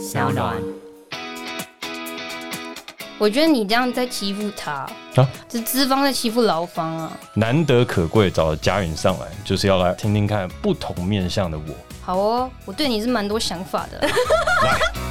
小暖。我觉得你这样在欺负他啊！这资方在欺负劳方啊！难得可贵找了佳云上来，就是要来听听看不同面向的我。好哦，我对你是蛮多想法的。来。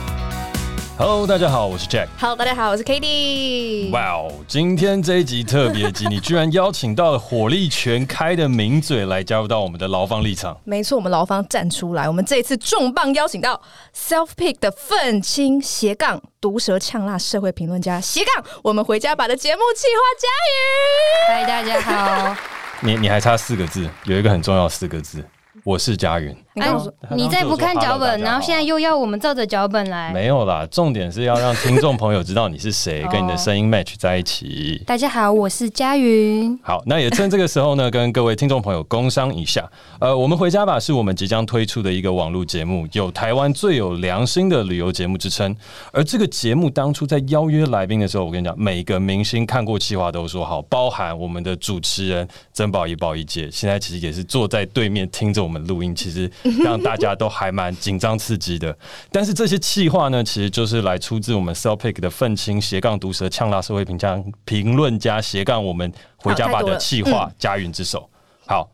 Hello，大家好，我是 Jack。Hello，大家好，我是 Cady。哇哦，今天这一集特别集，你居然邀请到了火力全开的名嘴来加入到我们的牢方立场。没错，我们牢方站出来，我们这一次重磅邀请到 Self Pick 的愤青斜杠毒舌呛辣社会评论家斜杠我们回家吧的节目企划佳云。嗨，大家好。你你还差四个字，有一个很重要的四个字。我是佳云，哎，你再不看脚本，然后现在又要我们照着脚本来？没有啦，重点是要让听众朋友知道你是谁，跟你的声音 match 在一起。大家好，我是佳云。好，那也趁这个时候呢，跟各位听众朋友工商一下。呃，我们回家吧，是我们即将推出的一个网络节目，有台湾最有良心的旅游节目之称。而这个节目当初在邀约来宾的时候，我跟你讲，每个明星看过企划都说好，包含我们的主持人曾宝仪、宝仪姐，现在其实也是坐在对面听着我们录音，其实让大家都还蛮紧张刺激的。但是这些气话呢，其实就是来出自我们 Self Pick 的愤青斜杠毒舌呛辣社会评价评论家斜杠我们回家吧的气话家云之手。好。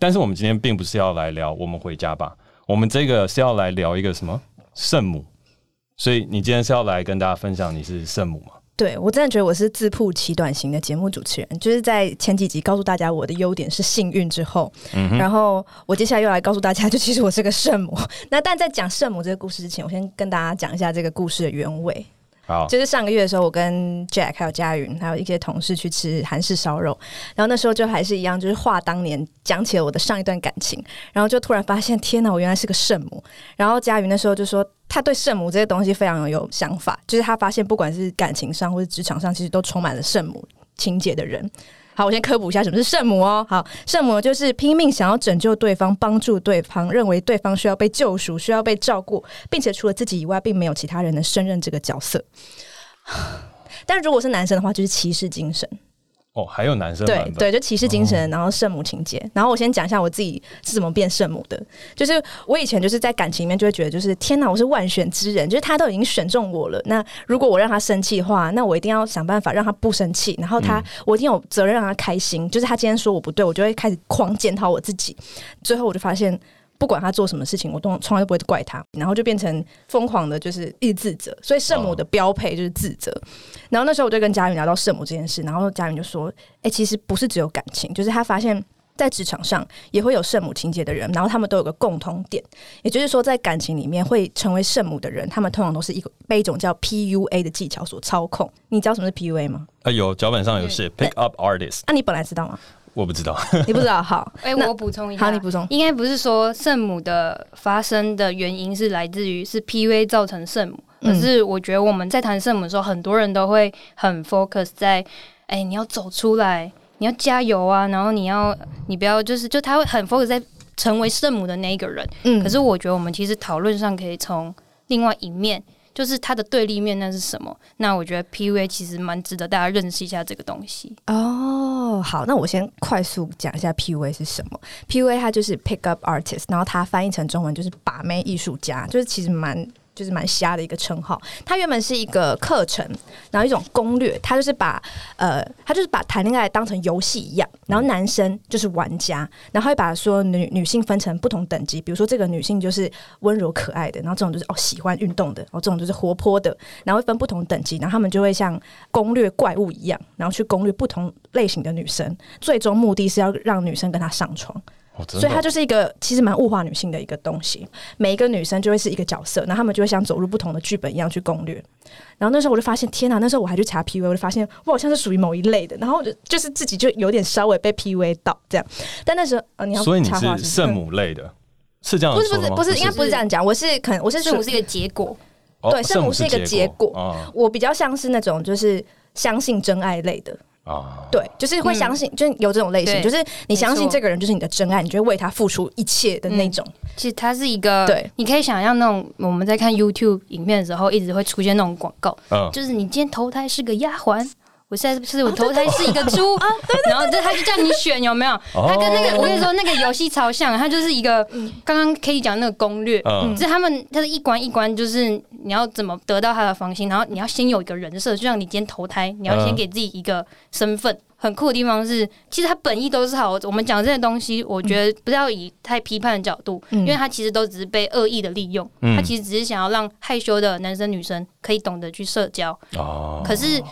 但是我们今天并不是要来聊我们回家吧，我们这个是要来聊一个什么圣母，所以你今天是要来跟大家分享你是圣母吗？对，我真的觉得我是自曝其短型的节目主持人，就是在前几集告诉大家我的优点是幸运之后，嗯、然后我接下来又来告诉大家，就其实我是个圣母。那但在讲圣母这个故事之前，我先跟大家讲一下这个故事的原委。就是上个月的时候，我跟 Jack 还有佳云还有一些同事去吃韩式烧肉，然后那时候就还是一样，就是话当年讲起了我的上一段感情，然后就突然发现，天哪，我原来是个圣母。然后佳云那时候就说，他对圣母这些东西非常有想法，就是他发现不管是感情上或者职场上，其实都充满了圣母情节的人。好，我先科普一下什么是圣母哦。好，圣母就是拼命想要拯救对方、帮助对方，认为对方需要被救赎、需要被照顾，并且除了自己以外，并没有其他人能胜任这个角色。但如果是男生的话，就是骑士精神。哦，还有男生对对，就骑士精神，然后圣母情节。哦。然后我先讲一下我自己是怎么变圣母的。就是我以前就是在感情里面就会觉得，就是天哪，我是万选之人，就是他都已经选中我了。那如果我让他生气的话，那我一定要想办法让他不生气。然后他，我一定有责任让他开心。就是他今天说我不对，我就会开始狂检讨我自己。最后我就发现。不管他做什么事情，我都从来都不会怪他，然后就变成疯狂的，就是一直自责。所以圣母的标配就是自责。Oh. 然后那时候我就跟佳云聊到圣母这件事，然后佳云就说：“哎、欸，其实不是只有感情，就是他发现，在职场上也会有圣母情节的人，然后他们都有个共同点，也就是说，在感情里面会成为圣母的人，他们通常都是一个被一种叫 PUA 的技巧所操控。你知道什么是 PUA 吗？啊，有脚本上有写 Pick Up Artist。那、啊、你本来知道吗？我不知道，你不知道。好，哎、欸，我补充一下，好，你补充。应该不是说圣母的发生的原因是来自于是 PUA 造成圣母，可是我觉得我们在谈圣母的时候，很多人都会很 focus 在，哎、欸，你要走出来，你要加油啊，然后你要，你不要，就是就他会很 focus 在成为圣母的那一个人。嗯，可是我觉得我们其实讨论上可以从另外一面。就是它的对立面，那是什么？那我觉得 PUA 其实蛮值得大家认识一下这个东西。哦，好，那我先快速讲一下 PUA 是什么。PUA 它就是 Pick Up Artist，然后它翻译成中文就是把妹艺术家，就是其实蛮。就是蛮瞎的一个称号。它原本是一个课程，然后一种攻略。它就是把呃，它就是把谈恋爱当成游戏一样。然后男生就是玩家，然后会把说女女性分成不同等级。比如说这个女性就是温柔可爱的，然后这种就是哦喜欢运动的，然后这种就是活泼的，然后会分不同等级。然后他们就会像攻略怪物一样，然后去攻略不同类型的女生。最终目的是要让女生跟他上床。所以它就是一个其实蛮物化女性的一个东西，每一个女生就会是一个角色，然后她们就会像走入不同的剧本一样去攻略。然后那时候我就发现，天哪！那时候我还去查 PUA，我就发现我好像是属于某一类的，然后就就是自己就有点稍微被 PUA 到这样。但那时候，呃，你要所以你是圣母类的，是这样？不是不是不是，应该不是这样讲。我是可能我是圣母是一个结果，对，圣母是一个结果。我比较像是那种就是相信真爱类的。啊，对，就是会相信，嗯、就是有这种类型，就是你相信这个人就是你的真爱，你就会为他付出一切的那种。嗯、其实它是一个，对，你可以想象那种我们在看 YouTube 影片的时候，一直会出现那种广告，嗯，就是你今天投胎是个丫鬟，我现在是我投胎是一个猪，哦、然后就他就叫你选有没有？他跟那个我跟你说那个游戏超像，他就是一个刚刚可以讲那个攻略，嗯，是他们他是一关一关，就是你要怎么得到他的芳心，然后你要先有一个人设，就像你今天投胎，你要先给自己一个身份。很酷的地方是，其实他本意都是好。我们讲这些东西，我觉得不要以太批判的角度，因为他其实都只是被恶意的利用。他其实只是想要让害羞的男生女生可以懂得去社交。可是。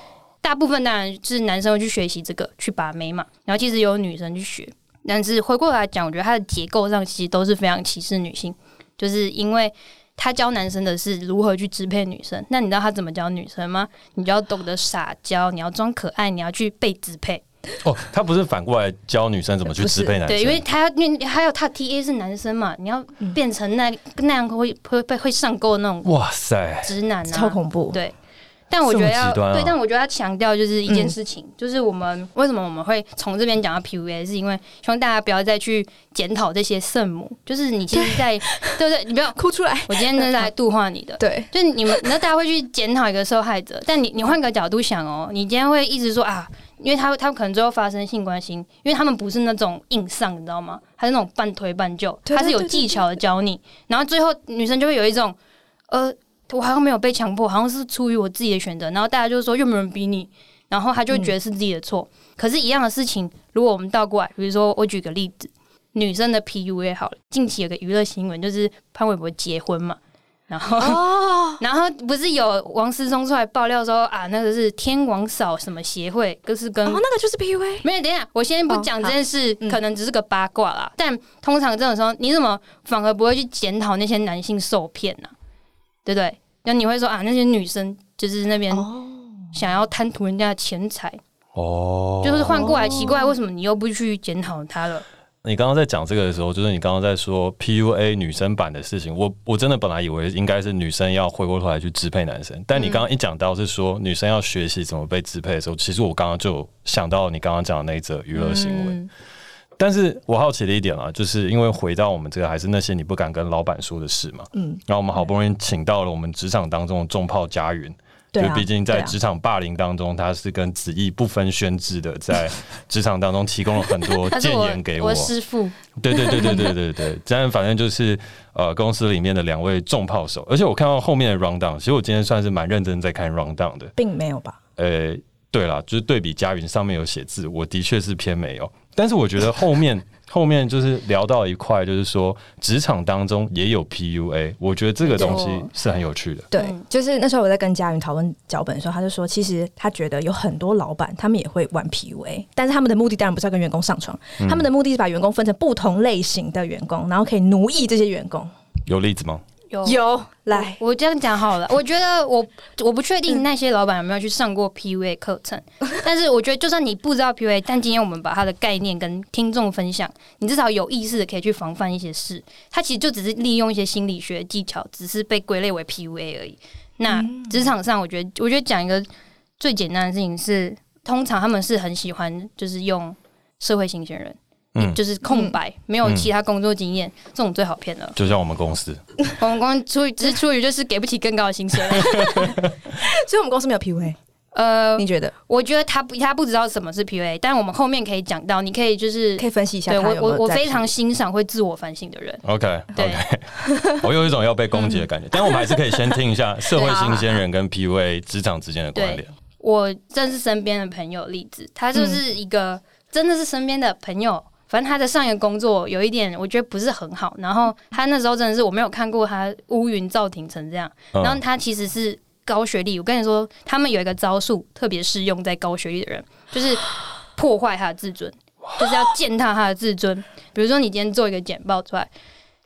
大部分当然是男生会去学习这个去把妹嘛，然后其实有女生去学，但是回过来讲，我觉得它的结构上其实都是非常歧视女性，就是因为他教男生的是如何去支配女生，那你知道他怎么教女生吗？你就要懂得撒娇，你要装可爱，你要去被支配。哦，他不是反过来教女生怎么去支配男生？对，因为他因为还有他 T A 是男生嘛，你要变成那那样会会被会上钩的那种，哇塞，直男啊，超恐怖，对。但我觉得要、啊、对，但我觉得要强调就是一件事情，嗯、就是我们为什么我们会从这边讲到 PUA，是因为希望大家不要再去检讨这些圣母，就是你其实在，对，对不对？你不要哭出来。我今天是来 度化你的，对，就是你们，那大家会去检讨一个受害者，但你你换个角度想哦，你今天会一直说啊，因为他他们可能最后发生性关系，因为他们不是那种硬上，你知道吗？他是那种半推半就，他是有技巧的教你，然后最后女生就会有一种呃。我好像没有被强迫，好像是出于我自己的选择。然后大家就说又没有人逼你，然后他就觉得是自己的错。嗯、可是，一样的事情，如果我们倒过来，比如说我举个例子，女生的 PUA 好了，近期有个娱乐新闻，就是潘玮柏结婚嘛，然后，哦、然后不是有王思聪出来爆料说啊，那个是天王嫂什么协会，就是跟、哦、那个就是 PUA。没有，等一下，我先不讲这件事，哦、可能只是个八卦啦。嗯、但通常这种时候，你怎么反而不会去检讨那些男性受骗呢？对不对？那你会说啊，那些女生就是那边想要贪图人家的钱财哦，就是换过来奇怪，为什么你又不去检讨他了？你刚刚在讲这个的时候，就是你刚刚在说 PUA 女生版的事情，我我真的本来以为应该是女生要回过头来去支配男生，但你刚刚一讲到是说女生要学习怎么被支配的时候，其实我刚刚就想到你刚刚讲的那一则娱乐新闻。但是我好奇的一点啊，就是因为回到我们这个还是那些你不敢跟老板说的事嘛。嗯，然后我们好不容易请到了我们职场当中的重炮佳云，就毕竟在职场霸凌当中，他是跟子毅不分轩輊的，在职场当中提供了很多建 言给我。我师父。对对对对对对对，这样反正就是呃公司里面的两位重炮手，而且我看到后面的 round down，其实我今天算是蛮认真在看 round down 的，并没有吧？呃，对啦，就是对比佳云上面有写字，我的确是偏没有。但是我觉得后面 后面就是聊到一块，就是说职场当中也有 PUA，我觉得这个东西是很有趣的。对，就是那时候我在跟佳云讨论脚本的时候，他就说，其实他觉得有很多老板他们也会玩 PUA，但是他们的目的当然不是要跟员工上床，嗯、他们的目的是把员工分成不同类型的员工，然后可以奴役这些员工。有例子吗？有有来，我这样讲好了。我觉得我我不确定那些老板有没有去上过 PUA 课程，但是我觉得就算你不知道 PUA，但今天我们把它的概念跟听众分享，你至少有意识的可以去防范一些事。它其实就只是利用一些心理学技巧，只是被归类为 PUA 而已。那职场上，我觉得我觉得讲一个最简单的事情是，通常他们是很喜欢就是用社会新鲜人。就是空白，嗯、没有其他工作经验，嗯、这种最好骗了。就像我们公司，我们公司出于只是出于就是给不起更高的薪水，所以我们公司没有 PUA。呃，你觉得？我觉得他不，他不知道什么是 PUA，但我们后面可以讲到，你可以就是可以分析一下。对我，我我非常欣赏会自我反省的人。OK，对，okay. 我有一种要被攻击的感觉，但我们还是可以先听一下社会新鲜人跟 PUA 职场之间的关联。我正是身边的朋友例子，他就是一个真的是身边的朋友。反正他的上一个工作有一点，我觉得不是很好。然后他那时候真的是我没有看过他乌云罩顶成这样。然后他其实是高学历，我跟你说，他们有一个招数特别适用在高学历的人，就是破坏他的自尊，就是要践踏他的自尊。比如说你今天做一个简报出来，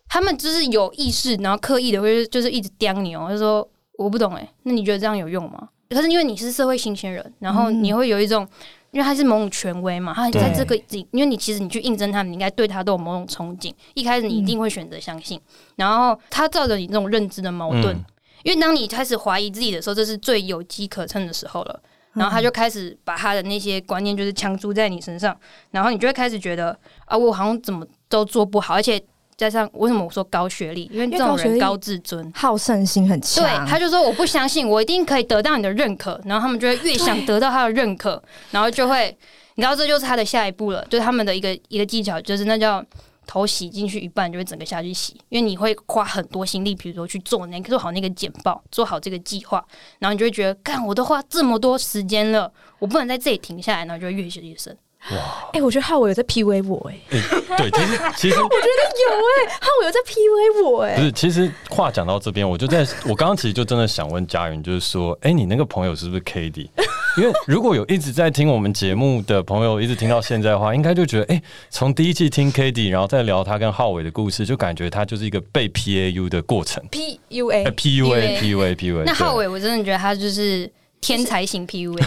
他们就是有意识，然后刻意的会就是一直刁你哦，就说我不懂哎，那你觉得这样有用吗？可是因为你是社会新鲜人，然后你会有一种。因为他是某种权威嘛，他在这个，对因为你其实你去应征他们，你应该对他都有某种憧憬。一开始你一定会选择相信，嗯、然后他照着你这种认知的矛盾。嗯、因为当你开始怀疑自己的时候，这是最有机可乘的时候了。然后他就开始把他的那些观念就是强租在你身上，然后你就会开始觉得啊，我好像怎么都做不好，而且加上为什么我说高学历？因为这种人高自尊、好胜心很强。对，他就说我不相信，我一定可以得到你的认可。然后他们就会越想得到他的认可，然后就会，你知道这就是他的下一步了，就是他们的一个一个技巧，就是那叫头洗进去一半就会整个下去洗，因为你会花很多心力，比如说去做那个做好那个简报，做好这个计划，然后你就会觉得，干我都花这么多时间了，我不能在这里停下来，然后就会越写越深。哇！哎、欸，我觉得浩伟有在 PUA 我哎、欸欸。对，其实其实 我觉得有哎、欸，浩伟有在 PUA 我哎、欸。不是，其实话讲到这边，我就在我刚刚其实就真的想问佳云，就是说，哎、欸，你那个朋友是不是 Kady？因为如果有一直在听我们节目的朋友，一直听到现在的话，应该就觉得，哎、欸，从第一季听 Cady，然后再聊他跟浩伟的故事，就感觉他就是一个被 PAU 的过程。PUA，PUA，PUA，PUA。那浩伟，我真的觉得他就是天才型 PUA。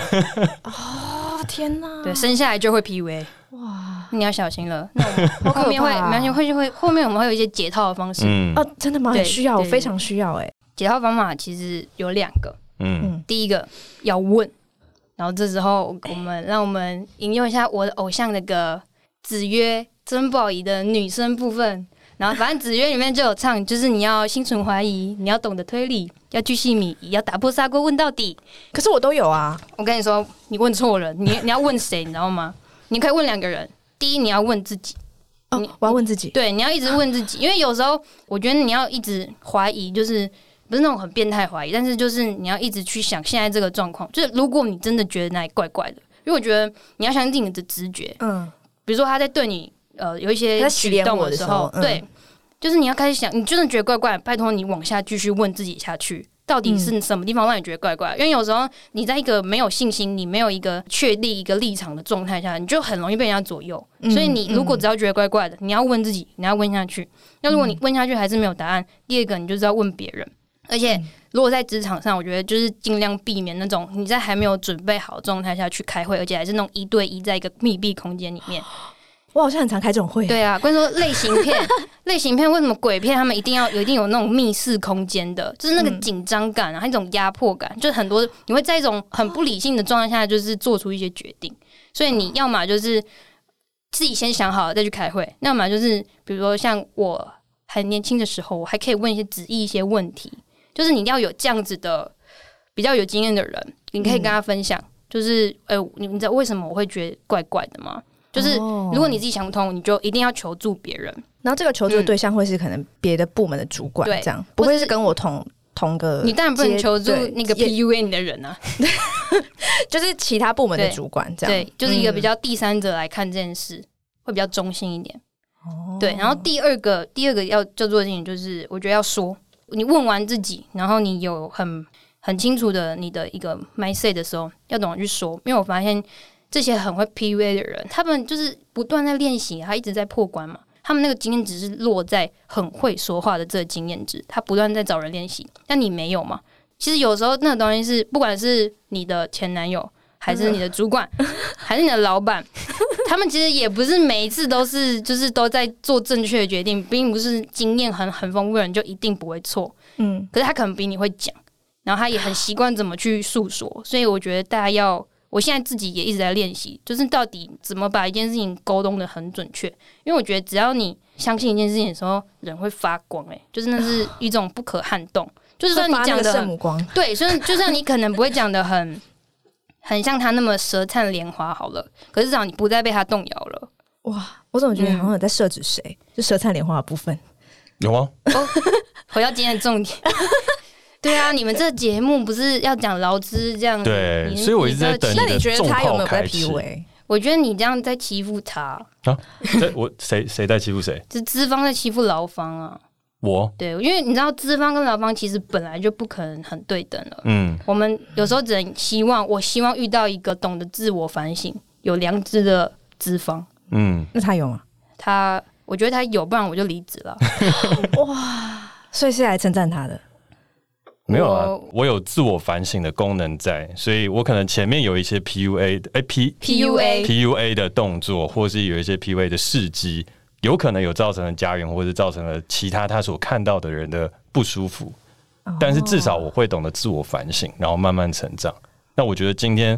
天哪！对，生下来就会 PUA，哇！你要小心了。那我们 后面会，没关系，会会后面我们会有一些解套的方式。嗯，哦，真的吗？很需要，我非常需要。哎，解套方法其实有两个。嗯，第一个要问，然后这时候我们让我们引用一下我的偶像那个子曰曾宝仪的女生部分。然后反正子曰里面就有唱，就是你要心存怀疑，你要懂得推理，要巨细靡遗，要打破砂锅问到底。可是我都有啊！我跟你说，你问错了。你你要问谁？你知道吗？你可以问两个人。第一，你要问自己。哦，我要问自己。对，你要一直问自己，因为有时候我觉得你要一直怀疑，就是不是那种很变态怀疑，但是就是你要一直去想现在这个状况。就是如果你真的觉得那里怪怪的，因为我觉得你要相信你的直觉。嗯。比如说他在对你呃有一些举动的时候，对。就是你要开始想，你真的觉得怪怪，拜托你往下继续问自己下去，到底是什么地方让你觉得怪怪？嗯、因为有时候你在一个没有信心、你没有一个确立一个立场的状态下，你就很容易被人家左右。嗯、所以你如果只要觉得怪怪的，你要问自己，你要问下去。那如果你问下去还是没有答案，第二个你就是要问别人。而且如果在职场上，我觉得就是尽量避免那种你在还没有准备好状态下去开会，而且还是那种一对一在一个密闭空间里面。我好像很常开这种会。对啊，关于说类型片，类型片为什么鬼片他们一定要有一定有那种密室空间的，就是那个紧张感啊，还有一种压迫感，就是很多你会在一种很不理性的状态下，就是做出一些决定。所以你要么就是自己先想好了再去开会，要么就是比如说像我很年轻的时候，我还可以问一些旨意一些问题，就是你要有这样子的比较有经验的人，你可以跟他分享，就是哎、欸，你知道为什么我会觉得怪怪的吗？就是如果你自己想不通，你就一定要求助别人。然后这个求助的对象会是可能别的部门的主管，这样不会是跟我同同个。你当然不能求助那个 PUA 你的人啊，就是其他部门的主管这样。对，就是一个比较第三者来看这件事，会比较中性一点。对，然后第二个第二个要就做的事情就是，我觉得要说，你问完自己，然后你有很很清楚的你的一个 mindset 的时候，要懂得去说，因为我发现。这些很会 PUA 的人，他们就是不断在练习，他一直在破关嘛。他们那个经验值是落在很会说话的这个经验值，他不断在找人练习。但你没有嘛？其实有时候那个东西是，不管是你的前男友，还是你的主管，还是你的老板，他们其实也不是每一次都是就是都在做正确的决定，并不是经验很很丰富的人就一定不会错。嗯，可是他可能比你会讲，然后他也很习惯怎么去诉说，所以我觉得大家要。我现在自己也一直在练习，就是到底怎么把一件事情沟通的很准确。因为我觉得只要你相信一件事情的时候，人会发光，欸，哎，就是那是 一种不可撼动。就是说你讲的圣母光，对，所以就算你可能不会讲的很很像他那么舌灿莲花好了，可是至少你不再被他动摇了。哇，我怎么觉得好像有在设置谁？嗯、就舌灿莲花的部分有吗？哦，回到今天的重点。对啊，你们这个节目不是要讲劳资这样？对，所以我一直在等。那你觉得他有没有在 PUA？我觉得你这样在欺负他啊！我谁谁在欺负谁？是资方在欺负劳方啊！我对，因为你知道资方跟劳方其实本来就不可能很对等了。嗯，我们有时候只能希望，我希望遇到一个懂得自我反省、有良知的资方。嗯，那他有吗？他，我觉得他有，不然我就离职了。哇，所以是来称赞他的。没有啊，我有自我反省的功能在，所以我可能前面有一些 PUA 的，哎 P PUA PUA 的动作，或是有一些 PUA 的事迹，有可能有造成了家人，或者造成了其他他所看到的人的不舒服。但是至少我会懂得自我反省，然后慢慢成长。那我觉得今天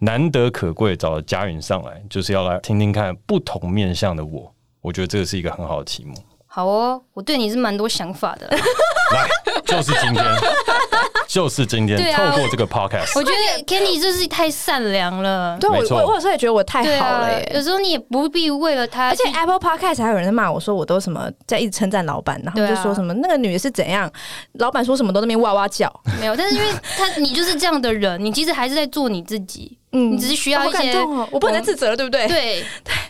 难得可贵找了佳云上来，就是要来听听看不同面向的我。我觉得这个是一个很好的题目。好哦，我对你是蛮多想法的。来，就是今天，就是今天，啊、透过这个 podcast，我觉得 Candy 就是太善良了。对，我我有时候也觉得我太好了耶。啊、有时候你也不必为了他，而且 Apple Podcast 还有人在骂我说我都什么在一直称赞老板，然后就说什么那个女的是怎样，老板说什么都在那边哇哇叫。没有，但是因为他你就是这样的人，你其实还是在做你自己。嗯，你只是需要一些，哦、我不能再自责了，对不对？对，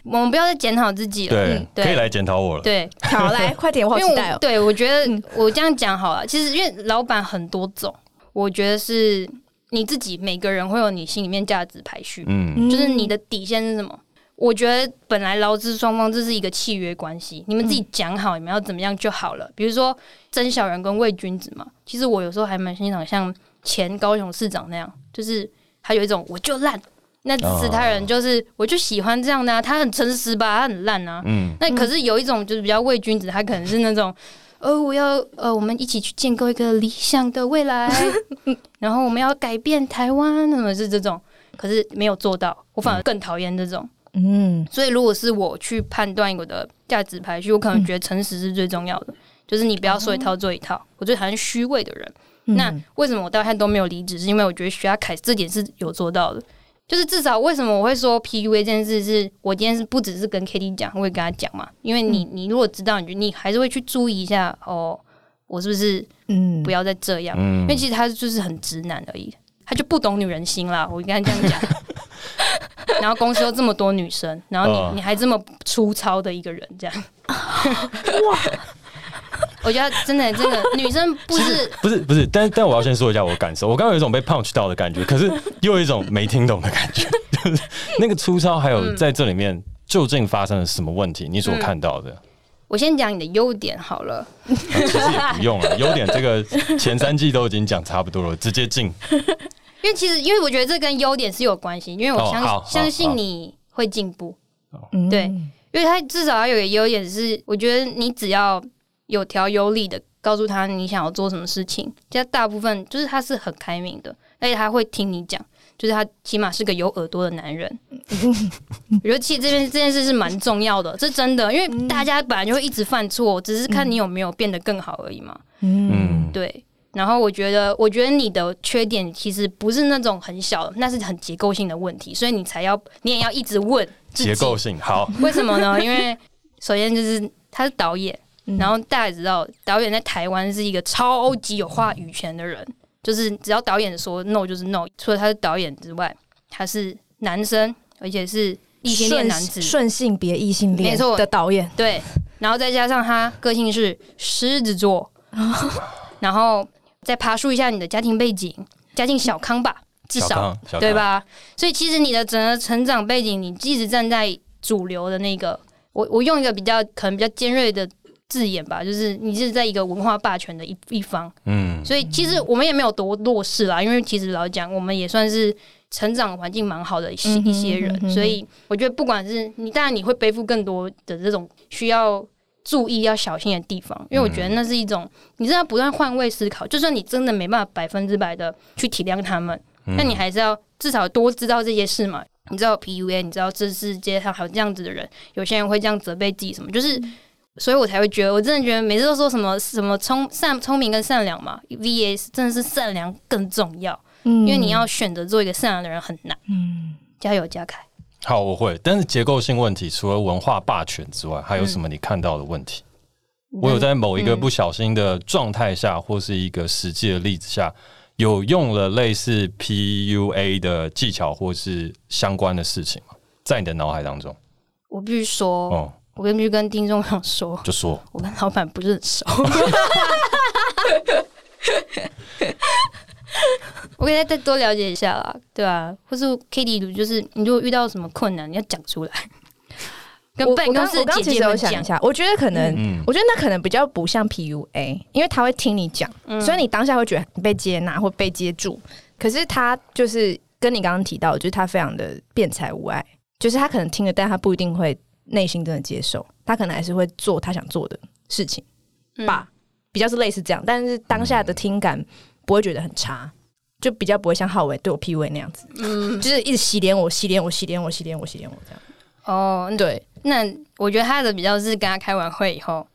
我们不要再检讨自己了。对，嗯、对可以来检讨我了。对，好，来，快点，我好期待哦。对，我觉得我这样讲好了。其实因为老板很多种，我觉得是你自己每个人会有你心里面价值排序。嗯，就是你的底线是什么？我觉得本来劳资双方这是一个契约关系，你们自己讲好你们要怎么样就好了。比如说真小人跟伪君子嘛，其实我有时候还蛮欣赏像前高雄市长那样，就是。他有一种我就烂，那其他人就是我就喜欢这样的啊，他很诚实吧，他很烂啊。嗯，那可是有一种就是比较伪君子，他可能是那种，呃，我要呃，我们一起去建构一个理想的未来，然后我们要改变台湾，那么是这种，可是没有做到，我反而更讨厌这种。嗯，所以如果是我去判断我的价值排序，我可能觉得诚实是最重要的，就是你不要说一套做一套，我最讨厌虚伪的人。那为什么我到现在都没有离职？是因为我觉得徐亚凯这点是有做到的，就是至少为什么我会说 PUA 这件事，是我今天是不只是跟 Kitty 讲，我会跟他讲嘛。因为你你如果知道，你你还是会去注意一下哦，我是不是嗯不要再这样？因为其实他就是很直男而已，他就不懂女人心啦。我跟他这样讲，然后公司又这么多女生，然后你你还这么粗糙的一个人，这样哇。我觉得真的，真的女生不是不是不是，但但我要先说一下我的感受。我刚刚有一种被 punch 到的感觉，可是又有一种没听懂的感觉。就是那个粗糙，还有在这里面究竟发生了什么问题？你所看到的。嗯、我先讲你的优点好了。啊、其实也不用了，优点这个前三季都已经讲差不多了，直接进。因为其实，因为我觉得这跟优点是有关系，因为我相、哦、相信你会进步。对，因为他至少要有一个优点是，我觉得你只要。有条有理的告诉他你想要做什么事情，现在大部分就是他是很开明的，而且他会听你讲，就是他起码是个有耳朵的男人。我觉得其实这边这件事是蛮重要的，是真的，因为大家本来就会一直犯错，只是看你有没有变得更好而已嘛。嗯，对。然后我觉得，我觉得你的缺点其实不是那种很小的，那是很结构性的问题，所以你才要，你也要一直问结构性。好，为什么呢？因为首先就是他是导演。然后大家也知道，导演在台湾是一个超级有话语权的人，就是只要导演说 no 就是 no。除了他是导演之外，他是男生，而且是异性恋男子，顺性别异性恋没错的导演。对，然后再加上他个性是狮子座，然后再爬梳一下你的家庭背景，家境小康吧，至少对吧？所以其实你的整个成长背景，你一直站在主流的那个，我我用一个比较可能比较尖锐的。字眼吧，就是你是在一个文化霸权的一一方，嗯，所以其实我们也没有多弱势啦，因为其实老实讲，我们也算是成长环境蛮好的一些一些人，所以我觉得不管是你，当然你会背负更多的这种需要注意、要小心的地方，因为我觉得那是一种你是要不断换位思考，就算你真的没办法百分之百的去体谅他们，那你还是要至少多知道这些事嘛。你知道 PUA，你知道这世界上还有这样子的人，有些人会这样责备自己，什么就是。所以我才会觉得，我真的觉得每次都说什么什么聪善聪明跟善良嘛，VS 真的是善良更重要，嗯，因为你要选择做一个善良的人很难，嗯，加油，加凯。好，我会。但是结构性问题，除了文化霸权之外，还有什么你看到的问题？嗯、我有在某一个不小心的状态下，嗯、或是一个实际的例子下，有用了类似 PUA 的技巧或是相关的事情吗？在你的脑海当中，我必须说，哦。我跟就跟听众朋友说，就 说我跟老板不是很熟。我可以再多了解一下啦，对啊，或是 Kitty，就是你如果遇到什么困难，你要讲出来。跟办公室姐姐们讲一下，我觉得可能，嗯、我觉得那可能比较不像 PUA，因为他会听你讲，嗯、所以你当下会觉得你被接纳或被接住。可是他就是跟你刚刚提到，就是他非常的辩才无碍，就是他可能听了，但他不一定会。内心真的接受，他可能还是会做他想做的事情吧，嗯、比较是类似这样，但是当下的听感不会觉得很差，就比较不会像浩伟对我 PUA 那样子，嗯，就是一直洗脸我洗脸我洗脸我洗脸我洗脸我这样。哦，对，那我觉得他的比较是跟他开完会以后，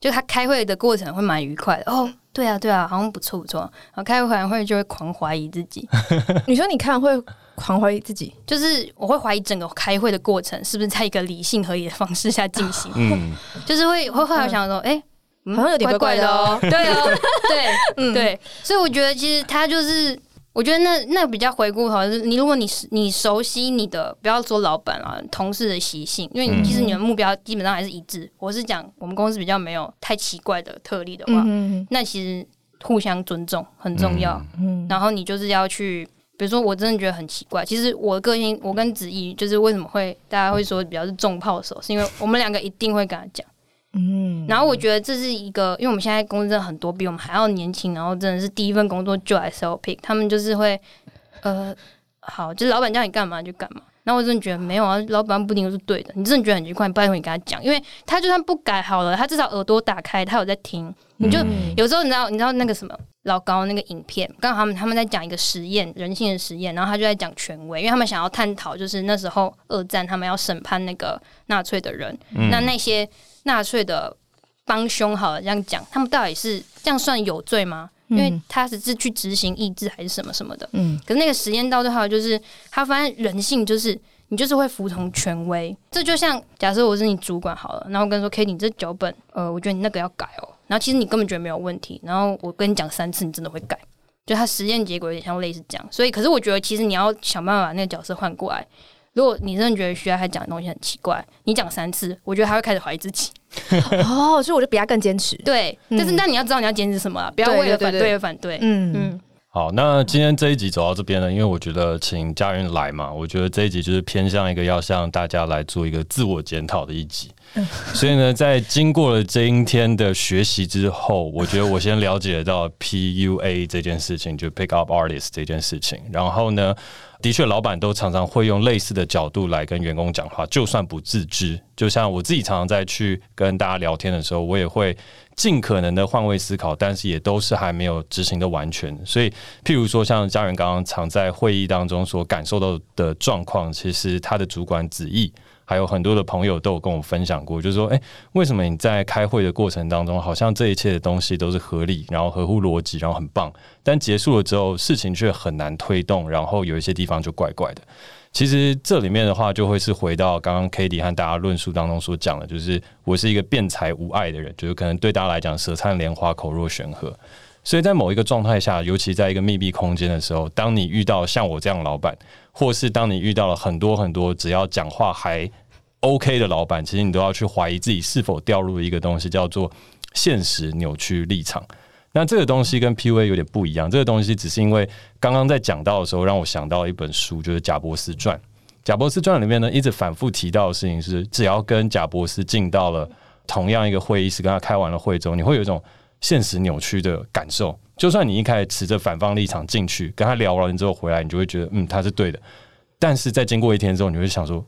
就他开会的过程会蛮愉快的。哦，对啊，对啊，好像不错不错。然后开完会就会狂怀疑自己。你说你看会狂怀疑自己，就是我会怀疑整个开会的过程是不是在一个理性合理的方式下进行。嗯，就是会会后来想说，哎、欸，好像有点怪怪的哦。对哦，对，嗯，对。所以我觉得其实他就是。我觉得那那比较回顾好，像是你如果你你熟悉你的，不要说老板啊，同事的习性，因为你其实你的目标基本上还是一致。我是讲我们公司比较没有太奇怪的特例的话，那其实互相尊重很重要。然后你就是要去，比如说我真的觉得很奇怪，其实我的个性，我跟子怡就是为什么会大家会说比较是重炮手，是因为我们两个一定会跟他讲。嗯，然后我觉得这是一个，因为我们现在公司真的很多比我们还要年轻，然后真的是第一份工作就来 sell pick，他们就是会，呃，好，就是老板叫你干嘛就干嘛。然后我真的觉得没有啊，老板不一定是对的。你真的觉得很奇怪，拜托你跟他讲，因为他就算不改好了，他至少耳朵打开，他有在听。你就有时候你知道，你知道那个什么老高那个影片，刚好他们他们在讲一个实验，人性的实验，然后他就在讲权威，因为他们想要探讨，就是那时候二战他们要审判那个纳粹的人，那那些。纳粹的帮凶，好了，这样讲，他们到底是这样算有罪吗？因为他只是去执行意志还是什么什么的。嗯，可是那个实验到最后，就是他发现人性就是你就是会服从权威。这就像假设我是你主管好了，然后我跟你说，K，你这脚本，呃，我觉得你那个要改哦。然后其实你根本觉得没有问题，然后我跟你讲三次，你真的会改。就他实验结果有点像类似这样。所以，可是我觉得其实你要想办法把那个角色换过来。如果你真的觉得徐爱还讲的东西很奇怪，你讲三次，我觉得他会开始怀疑自己。哦，所以我就比他更坚持。对，嗯、但是那你要知道你要坚持什么啊，不要为了反对而反对。嗯嗯。好，那今天这一集走到这边呢，因为我觉得请家人来嘛，我觉得这一集就是偏向一个要向大家来做一个自我检讨的一集。所以呢，在经过了今天的学习之后，我觉得我先了解到 PUA 这件事情，就 Pick Up Artist 这件事情。然后呢，的确，老板都常常会用类似的角度来跟员工讲话，就算不自知。就像我自己常常在去跟大家聊天的时候，我也会尽可能的换位思考，但是也都是还没有执行的完全。所以，譬如说，像家人刚刚常在会议当中所感受到的状况，其实他的主管子毅。还有很多的朋友都有跟我分享过，就是说，诶，为什么你在开会的过程当中，好像这一切的东西都是合理，然后合乎逻辑，然后很棒，但结束了之后，事情却很难推动，然后有一些地方就怪怪的。其实这里面的话，就会是回到刚刚 kd 和大家论述当中所讲的，就是我是一个辩才无碍的人，就是可能对大家来讲，舌灿莲花，口若悬河。所以在某一个状态下，尤其在一个密闭空间的时候，当你遇到像我这样的老板，或是当你遇到了很多很多只要讲话还 OK 的老板，其实你都要去怀疑自己是否掉入一个东西，叫做现实扭曲立场。那这个东西跟 PUA 有点不一样。这个东西只是因为刚刚在讲到的时候，让我想到一本书，就是《贾伯斯传》。《贾伯斯传》里面呢，一直反复提到的事情是，只要跟贾伯斯进到了同样一个会议室，跟他开完了会之后，你会有一种现实扭曲的感受。就算你一开始持着反方立场进去跟他聊完之后回来，你就会觉得嗯，他是对的。但是在经过一天之后，你会想说。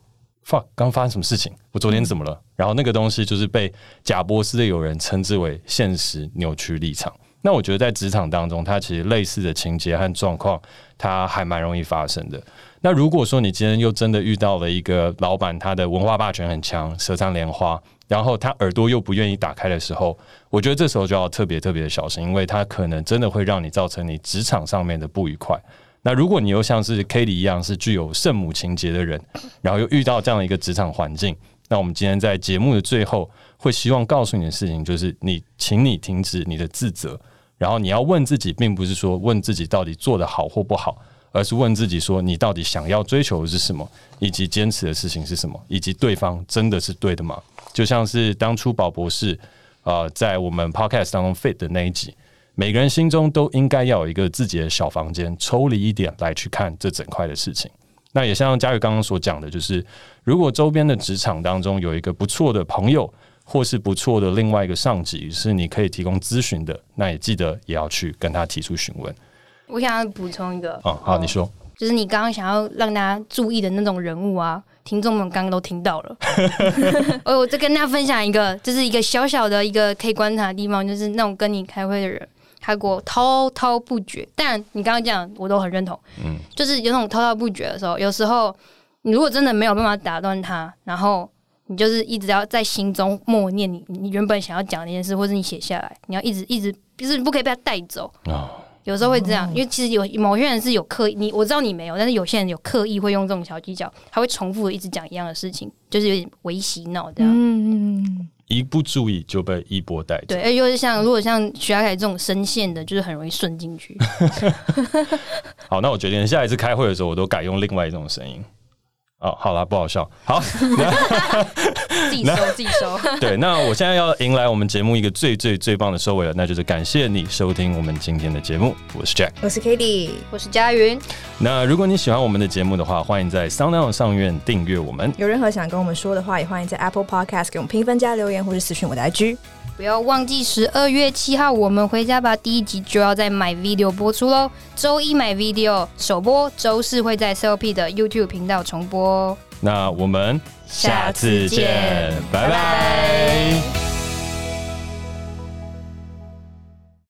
fuck，刚发生什么事情？我昨天怎么了？然后那个东西就是被贾伯斯的友人称之为现实扭曲立场。那我觉得在职场当中，它其实类似的情节和状况，它还蛮容易发生的。那如果说你今天又真的遇到了一个老板，他的文化霸权很强，舌灿莲花，然后他耳朵又不愿意打开的时候，我觉得这时候就要特别特别的小心，因为他可能真的会让你造成你职场上面的不愉快。那如果你又像是 Cady 一样是具有圣母情节的人，然后又遇到这样的一个职场环境，那我们今天在节目的最后会希望告诉你的事情，就是你，请你停止你的自责，然后你要问自己，并不是说问自己到底做得好或不好，而是问自己说你到底想要追求的是什么，以及坚持的事情是什么，以及对方真的是对的吗？就像是当初宝博士啊、在我们 Podcast 当中 Fit 的那一集。每个人心中都应该要有一个自己的小房间，抽离一点来去看这整块的事情。那也像嘉宇刚刚所讲的，就是如果周边的职场当中有一个不错的朋友，或是不错的另外一个上级，是你可以提供咨询的，那也记得也要去跟他提出询问。我想要补充一个，哦，好，你说，就是你刚刚想要让大家注意的那种人物啊，听众们刚刚都听到了。我我再跟大家分享一个，就是一个小小的一个可以观察的地方，就是那种跟你开会的人。他给我滔滔不绝，但你刚刚讲我都很认同，嗯，就是有那种滔滔不绝的时候，有时候你如果真的没有办法打断他，然后你就是一直要在心中默念你你原本想要讲那件事，或者你写下来，你要一直一直，就是不可以被他带走。哦，有时候会这样，因为其实有某些人是有刻意，你我知道你没有，但是有些人有刻意会用这种小技巧，他会重复一直讲一样的事情，就是有点微洗脑这样。嗯嗯一不注意就被一波带走。对，而又是像如果像徐佳凯这种声线的，就是很容易顺进去。好，那我决定下一次开会的时候，我都改用另外一种声音。哦，好啦，不好笑。好，自己收，自己收。对，那我现在要迎来我们节目一个最最最棒的收尾了，那就是感谢你收听我们今天的节目。我是 Jack，我是 Cady，我是佳云。那如果你喜欢我们的节目的话，欢迎在 SoundOn 上院订阅我们。有任何想跟我们说的话，也欢迎在 Apple Podcast 给我们评分加留言，或是私讯我的 IG。不要忘记十二月七号，我们回家吧第一集就要在 MyVideo 播出喽。周一 MyVideo 首播，周四会在 CLP 的 YouTube 频道重播。那我们下次见，下次见，拜拜。拜拜。